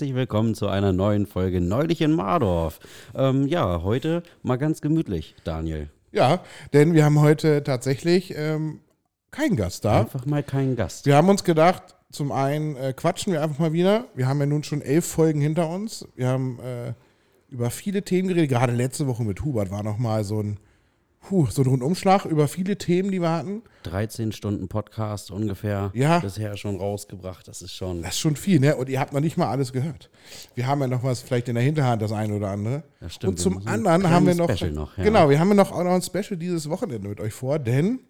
herzlich willkommen zu einer neuen Folge Neulich in Mardorf. Ähm, ja, heute mal ganz gemütlich, Daniel. Ja, denn wir haben heute tatsächlich ähm, keinen Gast da. Einfach mal keinen Gast. Wir haben uns gedacht, zum einen äh, quatschen wir einfach mal wieder. Wir haben ja nun schon elf Folgen hinter uns. Wir haben äh, über viele Themen geredet. Gerade letzte Woche mit Hubert war nochmal so ein, puh, so ein Rundumschlag über viele Themen, die wir hatten. 13 Stunden Podcast ungefähr Ja. bisher schon rausgebracht. Das ist schon. Das ist schon viel, ne? Und ihr habt noch nicht mal alles gehört. Wir haben ja noch was vielleicht in der Hinterhand, das eine oder andere. Das stimmt, Und zum anderen haben wir noch, Special noch, ja. genau, wir haben noch auch noch ein Special dieses Wochenende mit euch vor, denn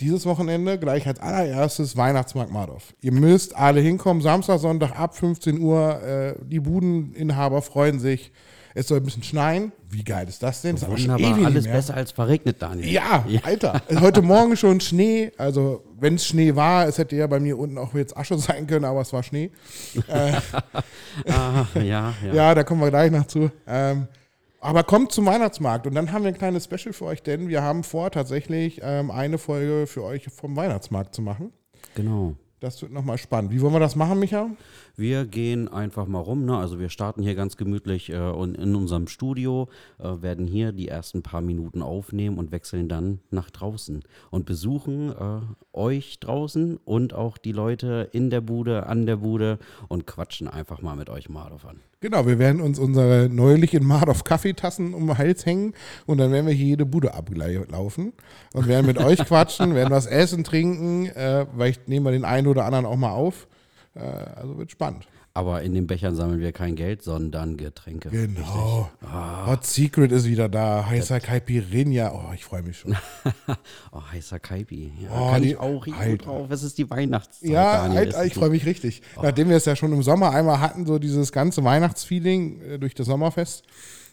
dieses Wochenende gleich als allererstes Weihnachtsmarkt Mardorf. Ihr müsst alle hinkommen, Samstag, Sonntag ab 15 Uhr. Äh, die Budeninhaber freuen sich. Es soll ein bisschen schneien. Wie geil ist das denn? Das ist Wunderbar, ewig alles nicht mehr. besser als verregnet, Daniel. Ja, Alter. Heute Morgen schon Schnee. Also, wenn es Schnee war, es hätte ja bei mir unten auch jetzt Asche sein können, aber es war Schnee. Ah, ja, ja. Ja, da kommen wir gleich noch zu. Ähm, aber kommt zum Weihnachtsmarkt und dann haben wir ein kleines Special für euch, denn wir haben vor, tatsächlich ähm, eine Folge für euch vom Weihnachtsmarkt zu machen. Genau. Das wird nochmal spannend. Wie wollen wir das machen, Micha? Wir gehen einfach mal rum. Ne? Also wir starten hier ganz gemütlich äh, in unserem Studio, äh, werden hier die ersten paar Minuten aufnehmen und wechseln dann nach draußen und besuchen äh, euch draußen und auch die Leute in der Bude, an der Bude und quatschen einfach mal mit euch Mardorf an. Genau, wir werden uns unsere neulich in Mardorf Kaffeetassen um den Hals hängen und dann werden wir hier jede Bude ablaufen und werden mit euch quatschen, werden was essen, trinken. Äh, vielleicht nehmen wir den einen oder anderen auch mal auf. Äh, also wird spannend. Aber in den Bechern sammeln wir kein Geld, sondern Getränke. Genau. Hot Secret ist wieder da. Heißer Caipirinha. Oh, ich freue mich schon. Oh, heißer Kaipi. Ja, Oh, kann die- ich auch richtig gut Alter. drauf. Es ist die Weihnachtszeit, Ja, Daniel. Es ich freue mich richtig. Nachdem wir es ja schon im Sommer einmal hatten, so dieses ganze Weihnachtsfeeling äh, durch das Sommerfest,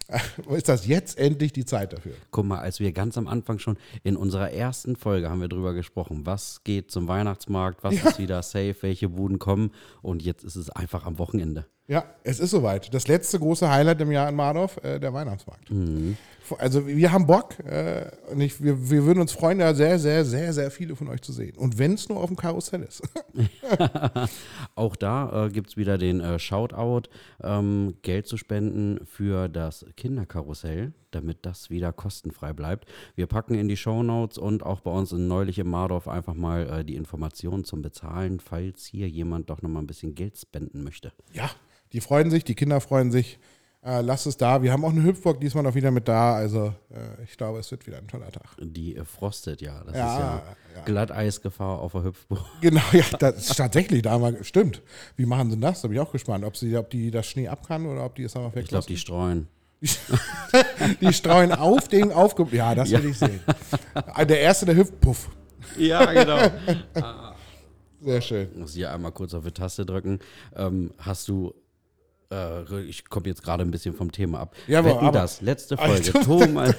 ist das jetzt endlich die Zeit dafür. Guck mal, als wir ganz am Anfang schon in unserer ersten Folge haben wir drüber gesprochen, was geht zum Weihnachtsmarkt, was ist wieder safe, welche Buden kommen und jetzt ist es einfach am Wochenende. Ja, es ist soweit. Das letzte große Highlight im Jahr in Mardorf, äh, der Weihnachtsmarkt. Also wir haben Bock äh, und ich, wir, wir würden uns freuen, da sehr, sehr, sehr, sehr viele von euch zu sehen. Und wenn es nur auf dem Karussell ist. Auch da äh, gibt es wieder den äh, Shoutout, ähm, Geld zu spenden für das Kinderkarussell, damit das wieder kostenfrei bleibt. Wir packen in die Shownotes und auch bei uns in Neulich im Mardorf einfach mal äh, die Informationen zum Bezahlen, falls hier jemand doch nochmal ein bisschen Geld spenden möchte. Ja, die freuen sich, die Kinder freuen sich. Äh, lasst es da. Wir haben auch eine Hüpfburg diesmal noch wieder mit da. Also äh, ich glaube, es wird wieder ein toller Tag. Die äh, frostet, ja. Das Ja, ist ja, ja. Glatteisgefahr auf der Hüpfburg. Genau, ja, das ist tatsächlich da mal stimmt. Wie machen sie das? Da bin ich auch gespannt, ob sie, ob die das Schnee ab kann oder ob die es einfach Ich glaube, die streuen. die streuen auf den aufge. Ja, das will ich sehen. Äh, Der erste, der hüpft, puff. Ja, genau. Sehr schön. muss hier einmal kurz auf die Taste drücken. Ähm, hast du, äh, ich komme jetzt gerade ein bisschen vom Thema ab. Ja, aber- Wetten aber- das, letzte Alter. Folge. Thomas,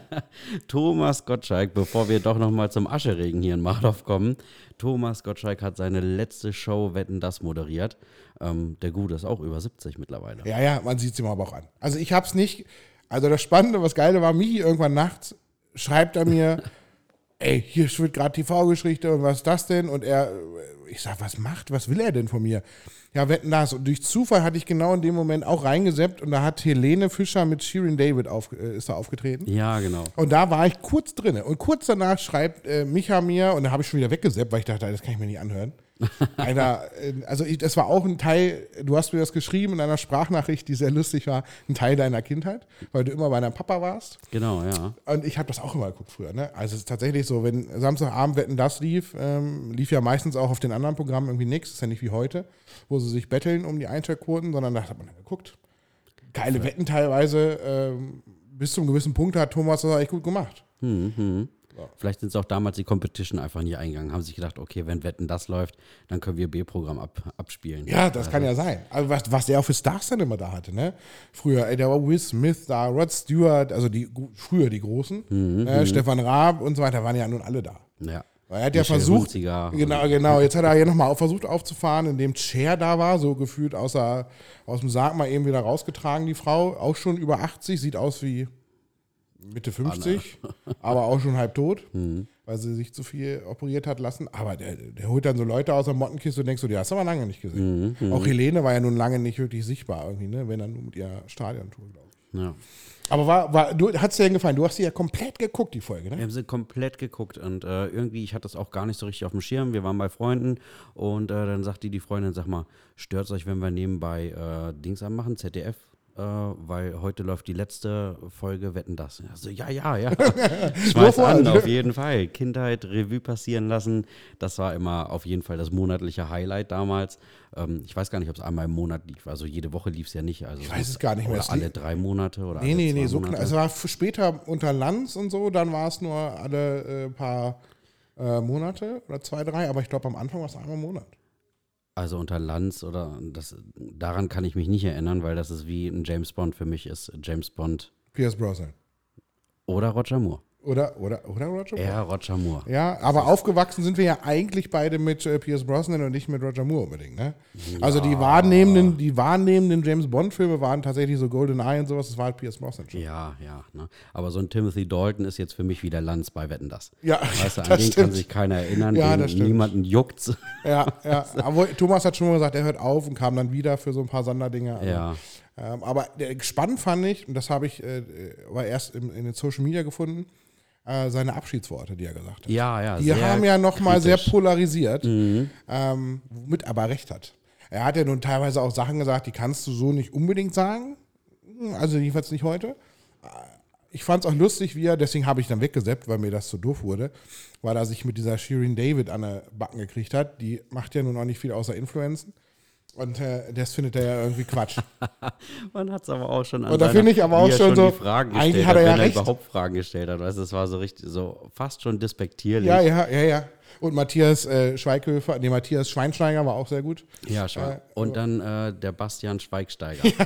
Thomas Gottschalk, bevor wir doch nochmal zum Ascheregen hier in Mardorf kommen. Thomas Gottschalk hat seine letzte Show Wetten das moderiert. Ähm, der Gute ist auch über 70 mittlerweile. Ja, ja, man sieht es ihm aber auch an. Also ich hab's nicht. Also das Spannende, was Geile war, Michi irgendwann nachts schreibt er mir, ey, hier wird gerade TV-Geschichte und was ist das denn? Und er, ich sag, was macht, was will er denn von mir? Ja, wetten das. Und durch Zufall hatte ich genau in dem Moment auch reingeseppt und da hat Helene Fischer mit Shirin David auf, äh, ist da aufgetreten. Ja, genau. Und da war ich kurz drinne. Und kurz danach schreibt äh, Micha mir, und da habe ich schon wieder weggeseppt, weil ich dachte, das kann ich mir nicht anhören. Einer, äh, also ich, das war auch ein Teil, du hast mir das geschrieben in einer Sprachnachricht, die sehr lustig war, ein Teil deiner Kindheit, weil du immer bei deinem Papa warst. Genau, ja. Und ich habe das auch immer geguckt früher. Ne? Also es ist tatsächlich so, wenn Samstagabend Wetten das lief, ähm, lief ja meistens auch auf den anderen Programmen irgendwie nichts. ist ja nicht wie heute, wo sie sich betteln um die Einschaltquoten, sondern da hat man dann geguckt. Geile Wetten teilweise. Ähm, bis zum gewissen Punkt hat Thomas das echt gut gemacht. Vielleicht sind es auch damals die Competition einfach nie eingegangen, haben sich gedacht, okay, wenn Wetten das läuft, dann können wir B-Programm ab, abspielen. Ja, das kann ja sein. Also was, was der auch für Stars dann immer da hatte, ne? Früher, ey, der war Will Smith da, Rod Stewart, also die früher die Großen, äh, Stefan Raab und so weiter, waren ja nun alle da. ja. Weil er hat ja versucht, Hunziger. genau, genau, jetzt hat er ja nochmal versucht aufzufahren, indem Cher da war, so gefühlt außer, aus dem Sarg mal eben wieder rausgetragen, die Frau, auch schon über 80, sieht aus wie Mitte 50, aber auch schon halb tot. weil sie sich zu viel operiert hat lassen. Aber der, der holt dann so Leute aus der Mottenkiste und denkst du, die hast du aber lange nicht gesehen. Mhm, Auch Helene war ja nun lange nicht wirklich sichtbar irgendwie, ne? wenn dann nur mit ihrer Stadiontour, glaube ich. Ja. Aber war, war, du, hat es dir denn gefallen? Du hast sie ja komplett geguckt, die Folge, ne? Wir haben sie komplett geguckt und äh, irgendwie, ich hatte das auch gar nicht so richtig auf dem Schirm. Wir waren bei Freunden und äh, dann sagte die Freundin, sag mal, stört es euch, wenn wir nebenbei äh, Dings anmachen, ZDF? Äh, weil heute läuft die letzte Folge Wetten das. Also, ja, ja, ja. Schmeiß an, auf jeden Fall. Kindheit, Revue passieren lassen. Das war immer auf jeden Fall das monatliche Highlight damals. Ähm, ich weiß gar nicht, ob es einmal im Monat lief. Also jede Woche lief es ja nicht. Also Ich weiß es gar nicht mehr. Oder alle drei Monate oder Nee, nee, nee, so knapp. Es war später unter Lanz und so, dann war es nur alle äh, paar äh, Monate oder zwei, drei, aber ich glaube am Anfang war es einmal im Monat. Also unter Lanz oder das, daran kann ich mich nicht erinnern, weil das ist wie ein James Bond für mich ist James Bond Pierce Brosnan. oder Roger Moore. Oder, oder, oder Roger Moore? Eher Roger Moore. Ja, aber aufgewachsen sind wir ja eigentlich beide mit äh, Pierce Brosnan und nicht mit Roger Moore unbedingt, ne? Also die wahrnehmenden, die wahrnehmenden James Bond-Filme waren tatsächlich so Golden Eye und sowas, das war halt Pierce Brosnan schon. Ja, ja. Ne? Aber so ein Timothy Dalton ist jetzt für mich wie der Lanz bei Wetten das. Ja, Weißt du, an das den kann stimmt. sich keiner erinnern, Ja, den niemanden juckt. Ja, ja. Aber Thomas hat schon mal gesagt, er hört auf und kam dann wieder für so ein paar Sonderdinge. Also, Ja. Ähm, aber der, spannend fand ich, und das habe ich äh, aber erst im, in den Social Media gefunden, äh, seine Abschiedsworte, die er gesagt hat. Ja, ja. Die haben ja nochmal sehr polarisiert, ähm, womit er aber recht hat. Er hat ja nun teilweise auch Sachen gesagt, die kannst du so nicht unbedingt sagen. Also jedenfalls nicht heute. Ich fand es auch lustig, wie er, deswegen habe ich dann weggeseppt, weil mir das zu doof wurde, weil er sich mit dieser Shirin David an der Backen gekriegt hat. Die macht ja nun auch nicht viel außer Influenzen. Und äh, das findet er ja irgendwie Quatsch. Man hat es aber auch schon an Und da finde ich aber auch er schon so, Fragen eigentlich hat er ja recht. er überhaupt Fragen gestellt hat. Weißt du, es war so richtig, so fast schon despektierlich. ja, ja, ja, ja. Und Matthias äh, Schweighöfer, nee, Matthias Schweinsteiger war auch sehr gut. Ja, schon. Äh, Und dann äh, der Bastian Schweigsteiger.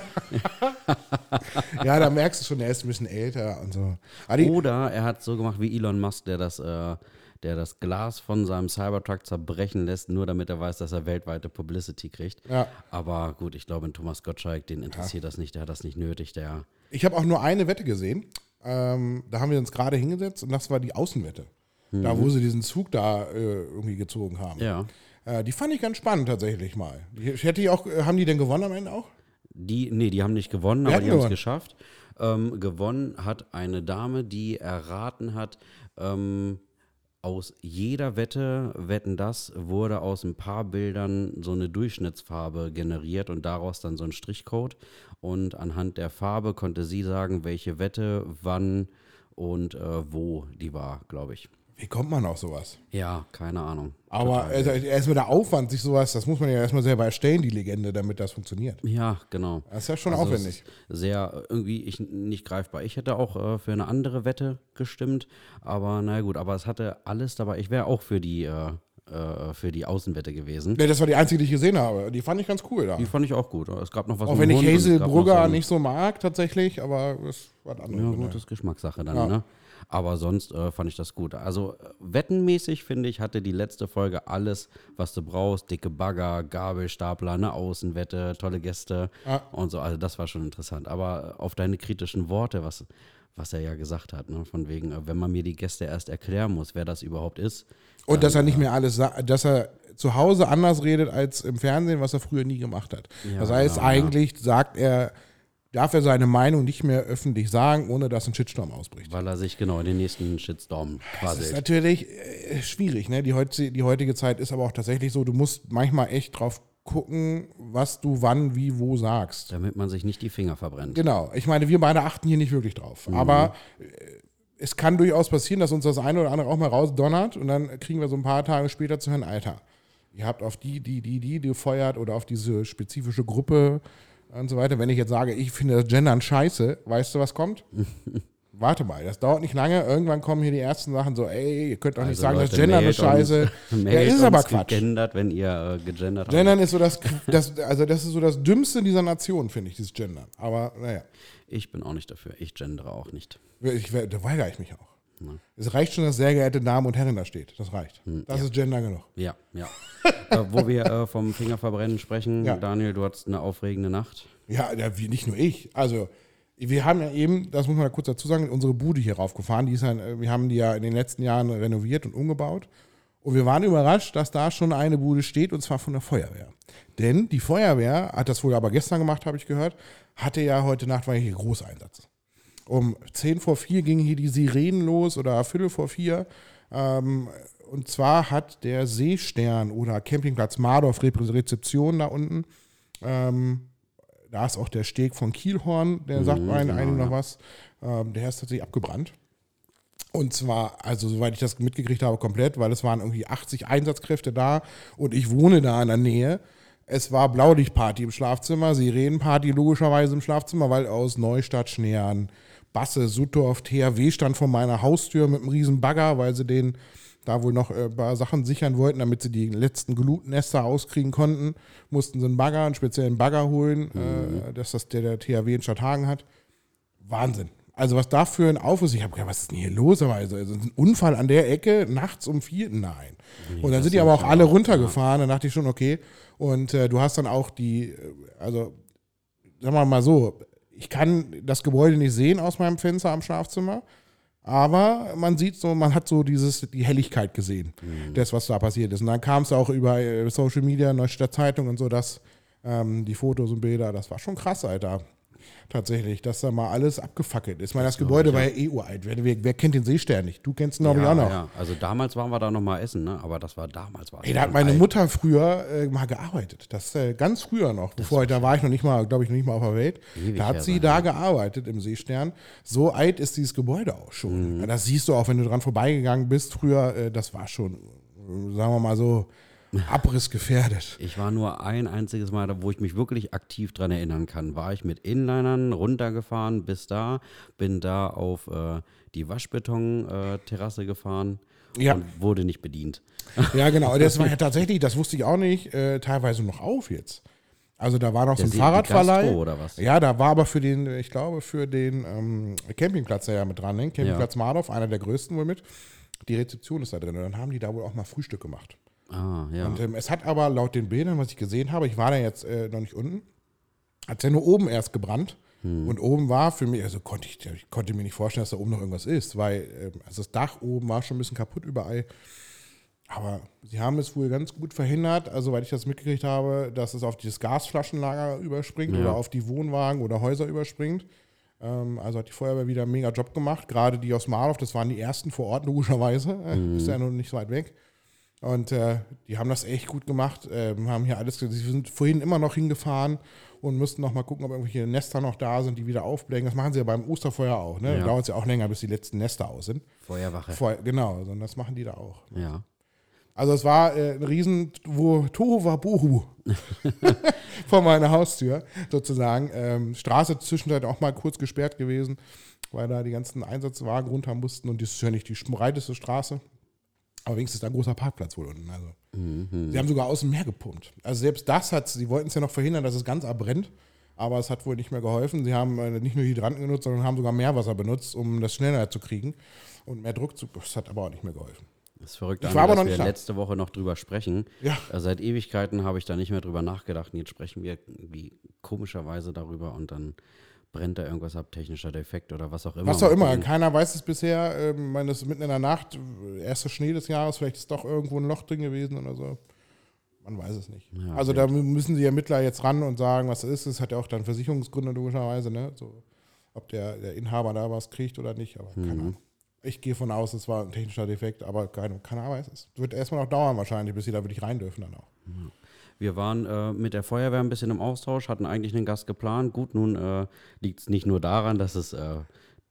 Ja, da merkst du schon, er ist ein bisschen älter und so. Die, Oder er hat so gemacht wie Elon Musk, der das, äh, der das Glas von seinem Cybertruck zerbrechen lässt, nur damit er weiß, dass er weltweite Publicity kriegt. Ja. Aber gut, ich glaube, in Thomas Gottschalk, den interessiert das nicht, der hat das nicht nötig, der. Ich habe auch nur eine Wette gesehen. Ähm, da haben wir uns gerade hingesetzt und das war die Außenwette. Da, wo sie diesen Zug da äh, irgendwie gezogen haben. Ja. Äh, die fand ich ganz spannend tatsächlich mal. Ich hätte die auch, äh, haben die denn gewonnen am Ende auch? Die, nee, die haben nicht gewonnen, Wer aber die haben es geschafft. Ähm, gewonnen hat eine Dame, die erraten hat, ähm, aus jeder Wette, wetten das, wurde aus ein paar Bildern so eine Durchschnittsfarbe generiert und daraus dann so ein Strichcode. Und anhand der Farbe konnte sie sagen, welche Wette, wann und äh, wo die war, glaube ich. Wie kommt man auf sowas? Ja, keine Ahnung. Aber also, erstmal der Aufwand, sich sowas, das muss man ja erstmal selber erstellen, die Legende, damit das funktioniert. Ja, genau. Das ist ja schon Also es aufwendig. Sehr irgendwie ich, nicht greifbar. Ich hätte auch äh, für eine andere Wette gestimmt, aber naja gut, aber es hatte alles dabei. Ich wäre auch für die, äh, äh, für die Außenwette gewesen. Nee, das war die einzige, die ich gesehen habe. Die fand ich ganz cool da. Die fand ich auch gut. Es gab noch was Auch wenn ich es Hazel Brugger so nicht so mag tatsächlich, aber das war ein anderes. Ja, gut, das ist Geschmackssache dann, Ja. ne? Aber sonst äh, fand ich das gut. Also äh, wettenmäßig, finde ich, hatte die letzte Folge alles, was du brauchst. Dicke Bagger, Gabelstapler, eine Außenwette, tolle Gäste Ja. und so. Also das war schon interessant. Aber auf deine kritischen Worte, was, was er ja gesagt hat, ne? von wegen, äh, wenn man mir die Gäste erst erklären muss, wer das überhaupt ist. Und dass er nicht mehr alles sagt, dass er zu Hause anders redet als im Fernsehen, was er früher nie gemacht hat. Ja, das heißt, ja. eigentlich sagt er, darf er seine Meinung nicht mehr öffentlich sagen, ohne dass ein Shitstorm ausbricht. Weil er sich genau in den nächsten Shitstorm Das ist quasi. natürlich äh, schwierig. Ne? Die, heutige, die heutige Zeit ist aber auch tatsächlich so, du musst manchmal echt drauf gucken, was du wann, wie, wo sagst. Damit man sich nicht die Finger verbrennt. Genau. Ich meine, wir beide achten hier nicht wirklich drauf. Mhm. Aber äh, es kann durchaus passieren, dass uns das eine oder andere auch mal rausdonnert und dann kriegen wir so ein paar Tage später zu hören, Alter, ihr habt auf die, die, die, die gefeuert oder auf diese spezifische Gruppe und so weiter. Wenn ich jetzt sage, ich finde das Gendern scheiße, weißt du, was kommt? Warte mal, das dauert nicht lange. Irgendwann kommen hier die ersten Sachen so, ey, ihr könnt doch nicht Also sagen, das Leute, Gendern ist mailt uns- scheiße. Ja, ist aber Quatsch. Gegendert, wenn ihr äh, gegendert habt. Gendern ist so das, das, also das ist so das Dümmste dieser Nation, finde ich, dieses Gendern. Aber naja, Ich bin auch nicht dafür. Ich gendere auch nicht. ich, da weigere ich mich auch. Es reicht schon, dass sehr geehrte Damen und Herren da steht. Das reicht. Das ist Gender genug. Ja, ja. äh, wo wir äh, vom Fingerverbrennen sprechen, Ja. Daniel, du hattest eine aufregende Nacht. Ja, ja, wie, nicht nur ich. Also, wir haben ja eben, das muss man kurz dazu sagen, unsere Bude hier raufgefahren. Die ist ja, wir haben die ja in den letzten Jahren renoviert und umgebaut. Und wir waren überrascht, dass da schon eine Bude steht, und zwar von der Feuerwehr. Denn die Feuerwehr hat das wohl aber gestern gemacht, habe ich gehört, hatte ja heute Nacht war hier Großeinsatz. Um 10 vor 4 gingen hier die Sirenen los oder Viertel vor 4. Ähm, und zwar hat der Seestern oder Campingplatz Mardorf Rezeption da unten, ähm, da ist auch der Steg von Kielhorn, der sagt mhm, einem noch ja. was, ähm, der ist tatsächlich abgebrannt. Und zwar, also soweit ich das mitgekriegt habe, komplett, weil es waren irgendwie 80 Einsatzkräfte da und ich wohne da in der Nähe. Es war Blaulichtparty im Schlafzimmer, Sirenenparty logischerweise im Schlafzimmer, weil aus Neustadt, Schneern, Basse, Suttorf, THW stand vor meiner Haustür mit einem riesen Bagger, weil sie den da wohl noch äh, ein paar Sachen sichern wollten, damit sie die letzten Glutnester auskriegen konnten, mussten sie einen Bagger, einen speziellen Bagger holen, mhm. äh, dass das der, der THW in Stadthagen hat. Wahnsinn. Also was da für ein Aufriss, ich habe gedacht, was ist denn hier los? Also, also ein Unfall an der Ecke, nachts um vier, nein. Nee, und dann sind die aber auch alle runtergefahren, dann dachte ich schon, okay. Und äh, du hast dann auch die, äh, also sagen wir mal so, ich kann das Gebäude nicht sehen aus meinem Fenster am Schlafzimmer, aber man sieht so, man hat so dieses, die Helligkeit gesehen, mhm. das, was da passiert ist. Und dann kam es auch über äh, Social Media, Neustadt Zeitung und so, dass ähm, die Fotos und Bilder, das war schon krass, Alter tatsächlich, dass da mal alles abgefackelt ist. Ich meine, das, das Gebäude war ja eh uralt. Wer, wer, wer, kennt den Seestern nicht? Du kennst ihn, glaube ja, ich, auch noch. Ja, also damals waren wir da noch mal essen, ne? aber das war damals. War Ey, da hat meine alt. Mutter früher äh, mal gearbeitet. Das äh, ganz früher noch. Bevor, da war ich noch nicht mal, glaube ich, noch nicht mal auf der Welt. Ewig da hat sie sein, da ja. gearbeitet im Seestern. So alt ist dieses Gebäude auch schon. Mhm. Das siehst du auch, wenn du dran vorbeigegangen bist früher. Äh, das war schon, sagen wir mal so, abrissgefährdet. Ich war nur ein einziges Mal, wo ich mich wirklich aktiv dran erinnern kann, war ich mit Inlinern runtergefahren bis da, bin da auf äh, die Waschbeton-Terrasse gefahren ja. und wurde nicht bedient. Ja, genau. Das war ja tatsächlich, das wusste ich auch nicht, äh, teilweise noch auf jetzt. Also da war noch der so ein Fahrradverleih. oder was? Ja, da war aber für den, ich glaube, für den ähm, Campingplatz der ja mit dran, ne? Campingplatz ja. Mardorf, einer der größten wohl mit. Die Rezeption ist da drin. Und dann haben die da wohl auch mal Frühstück gemacht. Ah, ja. Und ähm, es hat aber laut den Bildern, was ich gesehen habe, ich war da jetzt äh, noch nicht unten, hat es ja nur oben erst gebrannt. Hm. Und oben war für mich, also konnte ich, ich konnte mir nicht vorstellen, dass da oben noch irgendwas ist, weil äh, also das Dach oben war schon ein bisschen kaputt überall. Aber sie haben es wohl ganz gut verhindert, also weil ich das mitgekriegt habe, dass es auf dieses Gasflaschenlager überspringt ja. oder auf die Wohnwagen oder Häuser überspringt. Ähm, also hat die Feuerwehr wieder einen mega Job gemacht. Gerade die aus Marlow, das waren die ersten vor Ort, logischerweise. Mhm. Ist ja noch nicht so weit weg. Und äh, die haben das echt gut gemacht, äh, haben hier alles, sie sind vorhin immer noch hingefahren und müssten noch mal gucken, ob irgendwelche Nester noch da sind, die wieder aufblähen. Das machen sie ja beim Osterfeuer auch. Ne? Ja. Dauert es ja auch länger, bis die letzten Nester aus sind. Feuerwache. Feuer, genau, also das machen die da auch. Ja. Also es war äh, ein riesen wo, Tohuwabohu vor meiner Haustür sozusagen. Ähm, Straße zwischendurch auch mal kurz gesperrt gewesen, weil da die ganzen Einsatzwagen runter mussten und das ist ja nicht die breiteste Straße. Aber wenigstens ist da ein großer Parkplatz wohl unten. Also. Mhm. Sie haben sogar aus dem Meer gepumpt. Also selbst das hat, sie wollten es ja noch verhindern, dass es ganz abbrennt. Aber es hat wohl nicht mehr geholfen. Sie haben äh, nicht nur Hydranten genutzt, sondern haben sogar Meerwasser benutzt, um das schneller zu kriegen und mehr Druck zu. Das hat aber auch nicht mehr geholfen. Das ist verrückt, ich war aber dass wir letzte Woche noch drüber sprechen. Ja. Also seit Ewigkeiten habe ich da nicht mehr drüber nachgedacht. Und jetzt sprechen wir irgendwie komischerweise darüber und dann brennt da irgendwas ab, technischer Defekt oder was auch immer. Was auch immer, keiner weiß es bisher. Ähm, meine, es ist mitten in der Nacht, erster Schnee des Jahres, vielleicht ist doch irgendwo ein Loch drin gewesen oder so. Man weiß es nicht. Ja, also da müssen die Ermittler jetzt ran und sagen, was es ist. Es hat ja auch dann Versicherungsgründe logischerweise, ne? So, ob der, der Inhaber da was kriegt oder nicht, aber mhm. keine Ahnung. Ich gehe von aus, es war ein technischer Defekt, aber keine, keiner weiß es. Wird erstmal noch dauern wahrscheinlich, bis sie da wirklich rein dürfen dann auch. Mhm. Wir waren äh, mit der Feuerwehr ein bisschen im Austausch, hatten eigentlich einen Gast geplant. Gut, nun äh, liegt es nicht nur daran, dass es äh,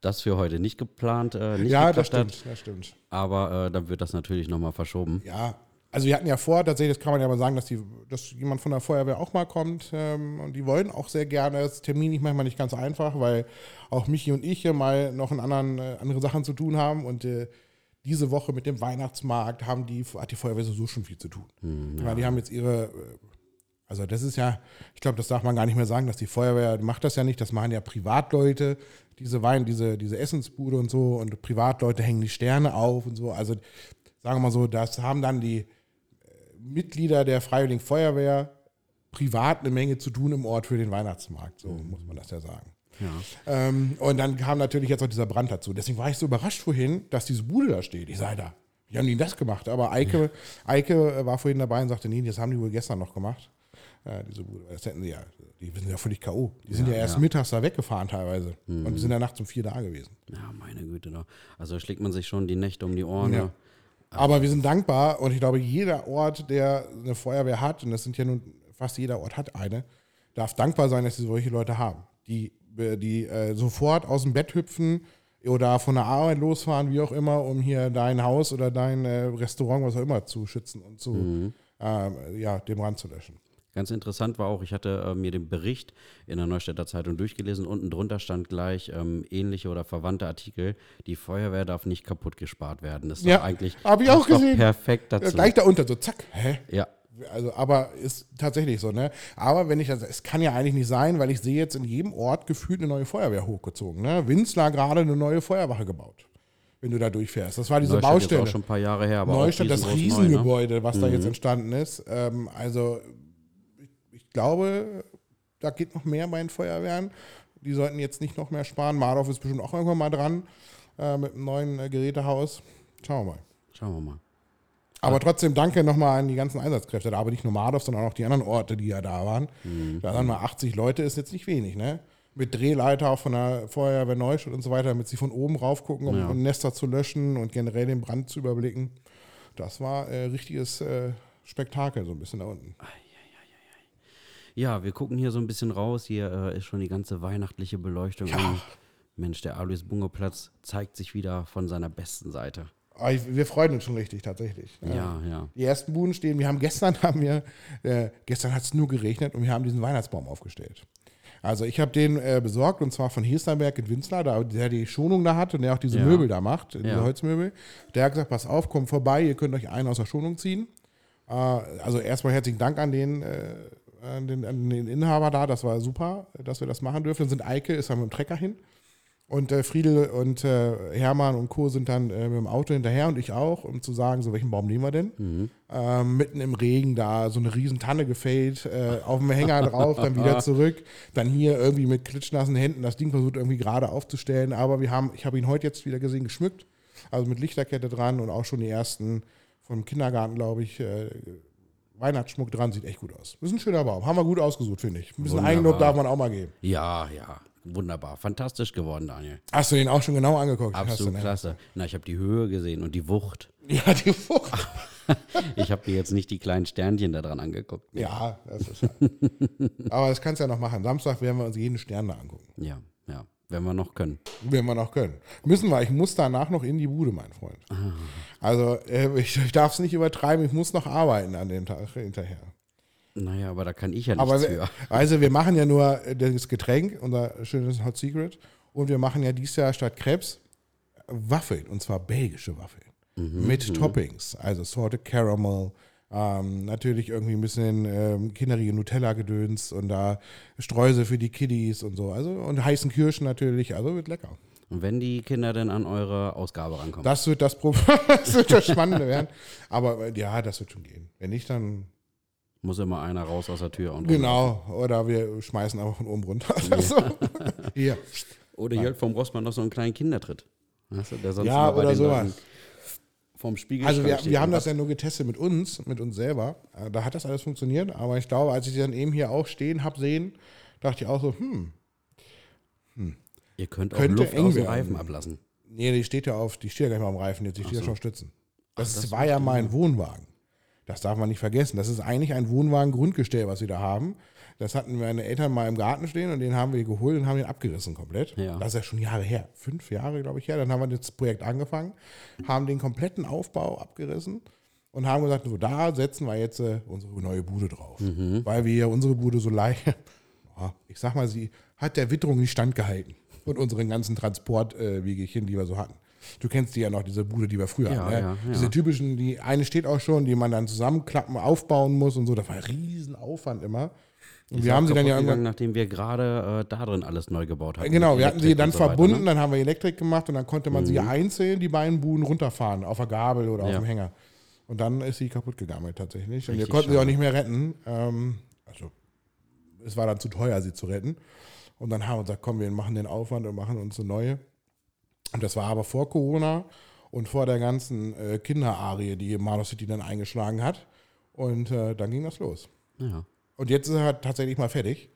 das für heute nicht geplant äh, nicht Ja, das stimmt, hat, das stimmt. Aber äh, dann wird das natürlich nochmal verschoben. Ja, also wir hatten ja vor, tatsächlich, das kann man ja mal sagen, dass, die, dass jemand von der Feuerwehr auch mal kommt. Ähm, und die wollen auch sehr gerne. Das Termin ist manchmal nicht ganz einfach, weil auch Michi und ich hier mal noch in anderen, äh, andere Sachen zu tun haben. Und äh, diese Woche mit dem Weihnachtsmarkt haben die, hat die Feuerwehr sowieso schon viel zu tun. Mhm. Weil die haben jetzt ihre, äh, also das ist ja, ich glaube, das darf man gar nicht mehr sagen, dass die Feuerwehr macht das ja nicht, das machen ja Privatleute, diese Wein, diese, diese Essensbude und so und Privatleute hängen die Sterne auf und so. Also sagen wir mal so, das haben dann die äh, Mitglieder der Freiwilligen Feuerwehr privat eine Menge zu tun im Ort für den Weihnachtsmarkt, so mhm. muss man das ja sagen. Ähm, und dann kam natürlich jetzt auch dieser Brand dazu. Deswegen war ich so überrascht vorhin, dass diese Bude da steht. Ich sei da. Wie haben die das gemacht? Aber Eike, Eike war vorhin dabei und sagte, nee, das haben die wohl gestern noch gemacht. Äh, diese Bude. Das hätten sie ja. Die sind ja völlig K.O. Die sind ja, erst ja. mittags da weggefahren teilweise. Und die sind ja nachts um vier da gewesen. Ja, meine Güte. Da. Also schlägt man sich schon die Nächte um die Ohren. Ja. Ja. Aber wir sind dankbar und ich glaube, jeder Ort, der eine Feuerwehr hat, und das sind ja nun fast jeder Ort hat eine, darf dankbar sein, dass sie solche Leute haben, die, die äh, sofort aus dem Bett hüpfen oder von der Arbeit losfahren, wie auch immer, um hier dein Haus oder dein äh, Restaurant, was auch immer, zu schützen und zu, äh, ja, den Brand zu löschen. Ganz interessant war auch, ich hatte äh, mir den Bericht in der Neustädter Zeitung durchgelesen. Unten drunter stand gleich ähm, ähnliche oder verwandte Artikel. Die Feuerwehr darf nicht kaputt gespart werden. Das ist Ja, eigentlich ich auch gesehen. perfekt Äh, dazu. Gleich darunter, so zack, hä? Ja, Also, aber ist tatsächlich so, ne? Aber wenn ich das, es kann ja eigentlich nicht sein, weil ich sehe jetzt in jedem Ort gefühlt eine neue Feuerwehr hochgezogen, ne? Winzler gerade eine neue Feuerwache gebaut, wenn du da durchfährst. Das war diese Neustadt Baustelle. Ist auch schon ein paar Jahre her, aber Neustadt, das riesengroß neu, ne? Riesengebäude, was da jetzt entstanden ist. Ähm, also, ich, ich glaube, da geht noch mehr bei den Feuerwehren. Die sollten jetzt nicht noch mehr sparen. Mardorf ist bestimmt auch irgendwann mal dran äh, mit einem neuen äh, Gerätehaus. Schauen wir mal. Schauen wir mal. Aber trotzdem danke nochmal an die ganzen Einsatzkräfte. Da aber nicht nur Mardorf, sondern auch die anderen Orte, die ja da waren. Da sagen wir 80 Leute ist jetzt nicht wenig, ne? Mit Drehleiter auch von der Feuerwehr Neustadt und so weiter, damit sie von oben rauf gucken, um, Ja. um Nester zu löschen und generell den Brand zu überblicken. Das war äh, richtiges äh, Spektakel so ein bisschen da unten. Ja, wir gucken hier so ein bisschen raus. Hier äh, ist schon die ganze weihnachtliche Beleuchtung. Ja. Mensch, der Alois Bungo Platz zeigt sich wieder von seiner besten Seite. Aber ich, wir freuen uns schon richtig, tatsächlich. Ja, ja. Die ersten Buden stehen. Wir haben gestern haben wir, äh, gestern hat es nur geregnet und wir haben diesen Weihnachtsbaum aufgestellt. Also ich habe den äh, besorgt und zwar von Hirstenberg in Winzler, da, der die Schonung da hat und der auch diese Ja. Möbel da macht, diese Ja. Holzmöbel. Der hat gesagt, pass auf, kommt vorbei, ihr könnt euch einen aus der Schonung ziehen. Äh, also erstmal herzlichen Dank an den, äh, an, den, an den Inhaber da, das war super, dass wir das machen dürfen. Dann sind Eike, ist dann mit dem Trecker hin. Und äh, Friedel und äh, Hermann und Co. sind dann äh, mit dem Auto hinterher und ich auch, um zu sagen, so welchen Baum nehmen wir denn? Ähm, mitten im Regen da, so eine riesen Tanne gefällt, äh, auf dem Hänger drauf, dann wieder zurück, dann hier irgendwie mit klitschnassen Händen das Ding versucht irgendwie gerade aufzustellen. Aber wir haben, ich habe ihn heute jetzt wieder gesehen, geschmückt, also mit Lichterkette dran und auch schon die ersten vom Kindergarten, glaube ich, äh, Weihnachtsschmuck dran, sieht echt gut aus. Das ist ein schöner Baum, haben wir gut ausgesucht, finde ich. Ein bisschen. Eigenlob darf man auch mal geben. Ja, ja. Wunderbar. Fantastisch geworden, Daniel. Hast du den auch schon genau angeguckt? Absolut du, klasse. Na, ich habe die Höhe gesehen und die Wucht. Ja, die Frucht. Ich habe mir jetzt nicht die kleinen Sternchen da dran angeguckt. Ja, das ist halt. Aber das kannst du ja noch machen. Samstag werden wir uns jeden Stern da angucken. Ja, ja. Wenn wir noch können. Wenn wir noch können. Müssen wir. Ich muss danach noch in die Bude, mein Freund. Also, äh, ich, ich darf es nicht übertreiben. Ich muss noch arbeiten an dem Tag hinterher. Naja, aber da kann ich ja nichts Aber für. also, wir machen ja nur äh, das Getränk, unser schönes Hot Secret. Und wir machen ja dieses Jahr statt Krebs Waffeln. Und zwar belgische Waffeln. Mit Toppings. Also Salted Caramel. Ähm, natürlich irgendwie ein bisschen ähm, kinderige Nutella-Gedöns und da Streusel für die Kiddies und so. Also und heißen Kirschen natürlich. Also wird lecker. Und wenn die Kinder denn an eure Ausgabe rankommen. Das wird das Problem, das wird das Spannende werden. Aber äh, ja, das wird schon gehen. Wenn nicht, dann muss immer einer raus aus der Tür. Und genau. Oder wir schmeißen einfach von oben runter. Oder so. Hier. Oder halt vom Rossmann noch so einen kleinen Kindertritt. Weißt du, der sonst Ja, oder sowas. Leuten Vorm Spiegel Also wir, wir haben das ja nur getestet mit uns, mit uns selber. Äh, Da hat das alles funktioniert. Aber ich glaube, als ich die dann eben hier auch stehen habe sehen, dachte ich auch so, hm, Ihr könnt auch Luft aus dem. Reifen ablassen. nee, die steht ja auf, die steht ja gar nicht mal am Reifen jetzt, die steht ja so. schon Stützen. Das, das war ja mein Wohnwagen. Das darf man nicht vergessen. Das ist eigentlich ein Wohnwagen-Grundgestell, was wir da haben. Das hatten meine Eltern mal im Garten stehen und den haben wir geholt und haben den abgerissen komplett. Ja. Das ist ja schon Jahre her. Fünf Jahre, glaube ich, her. Dann haben wir das Projekt angefangen, haben den kompletten Aufbau abgerissen und haben gesagt, so da setzen wir jetzt äh, unsere neue Bude drauf. Weil wir unsere Bude so leicht, ich sag mal, sie hat der Witterung nicht standgehalten. Und unseren ganzen Transportwegechen, die wir so hatten. Du kennst die ja noch, diese Bude, die wir früher Ja, hatten. Ne? ja. Diese typischen, die eine steht auch schon, die man dann zusammenklappen, aufbauen muss und so. Das war ein Riesen-Aufwand immer. Und wir haben sie dann ja irgendwann. nachdem wir gerade äh, da drin alles neu gebaut haben. Genau, wir hatten sie dann so weiter, verbunden, ne? dann haben wir Elektrik gemacht und dann konnte man sie einzeln, die beiden Buden, runterfahren, auf der Gabel oder auf dem Hänger. Und dann ist sie kaputt gegangen tatsächlich. Und wir Richtig konnten sie auch schade. nicht mehr retten. Ähm, also es war dann zu teuer, sie zu retten. Und dann haben wir gesagt, komm, wir machen den Aufwand und machen uns eine neue. Und das war aber vor Corona und vor der ganzen äh, Kinderarie, die Marlow City dann eingeschlagen hat. Und äh, dann ging das los. Ja. Und jetzt ist er halt tatsächlich mal fertig.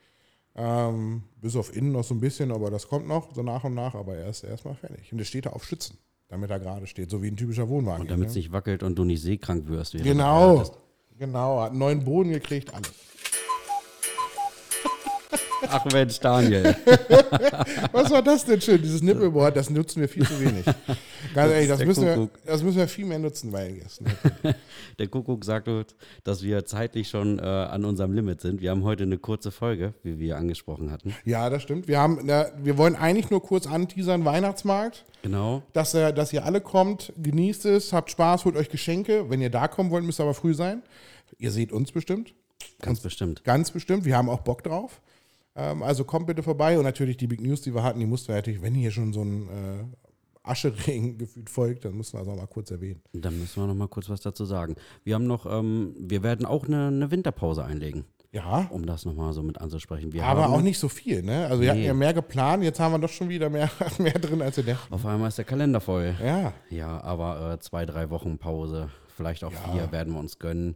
Ähm, bis auf innen noch so ein bisschen, aber das kommt noch so nach und nach. Aber er ist erstmal fertig. Und er steht da auf Schützen, damit er gerade steht, so wie ein typischer Wohnwagen. Und damit es hier, nicht wackelt und du nicht seekrank wirst. ne? Genau, genau. Hat einen neuen Boden gekriegt, alles. Ach Mensch, Daniel. Was war das denn schön? Dieses Nippelboard, das nutzen wir viel zu wenig. Ganz ehrlich, das müssen, wir, das müssen wir viel mehr nutzen Gästen. Der Kuckuck sagt uns, dass wir zeitlich schon äh, an unserem Limit sind. Wir haben heute eine kurze Folge, wie wir angesprochen hatten. Ja, das stimmt. Wir, haben, na, wir wollen eigentlich nur kurz anteasern, Weihnachtsmarkt, Genau. dass, äh, dass ihr alle kommt, genießt es, habt Spaß, holt euch Geschenke. Wenn ihr da kommen wollt, müsst ihr aber früh sein. Ihr seht uns bestimmt, Ganz bestimmt. ganz bestimmt. Wir haben auch Bock drauf. Ähm, also kommt bitte vorbei und natürlich die Big News, die wir hatten, die mussten wir natürlich, wenn hier schon so ein äh, Ascheregen gefühlt folgt, dann müssen wir das auch mal kurz erwähnen. Dann müssen wir noch mal kurz was dazu sagen. Wir haben noch, ähm, wir werden auch eine, eine Winterpause einlegen, Ja, um das noch mal so mit anzusprechen. Wir aber haben, auch nicht so viel, ne? Also wir hatten ja mehr geplant, jetzt haben wir doch schon wieder mehr, mehr drin als wir dachten. Auf einmal ist der Kalender voll. Ja, Ja, aber äh, zwei, drei Wochen Pause, vielleicht auch vier werden wir uns gönnen.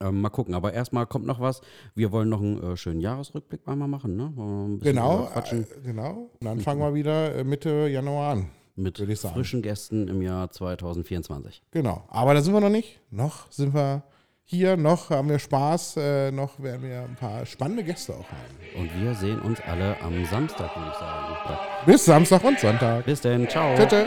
Ähm, mal gucken, aber erstmal kommt noch was. Wir wollen noch einen äh, schönen Jahresrückblick einmal machen, ne? Ein genau. Äh, genau. Und dann fangen wir wieder äh, Mitte Januar an. mit frischen Gästen im Jahr 2024. Genau. Aber da sind wir noch nicht. Noch sind wir hier, noch haben wir Spaß, äh, noch werden wir ein paar spannende Gäste auch haben. Und wir sehen uns alle am Samstag, würde ich sagen. Bis Samstag und Sonntag. Bis denn, ciao. Tschüss.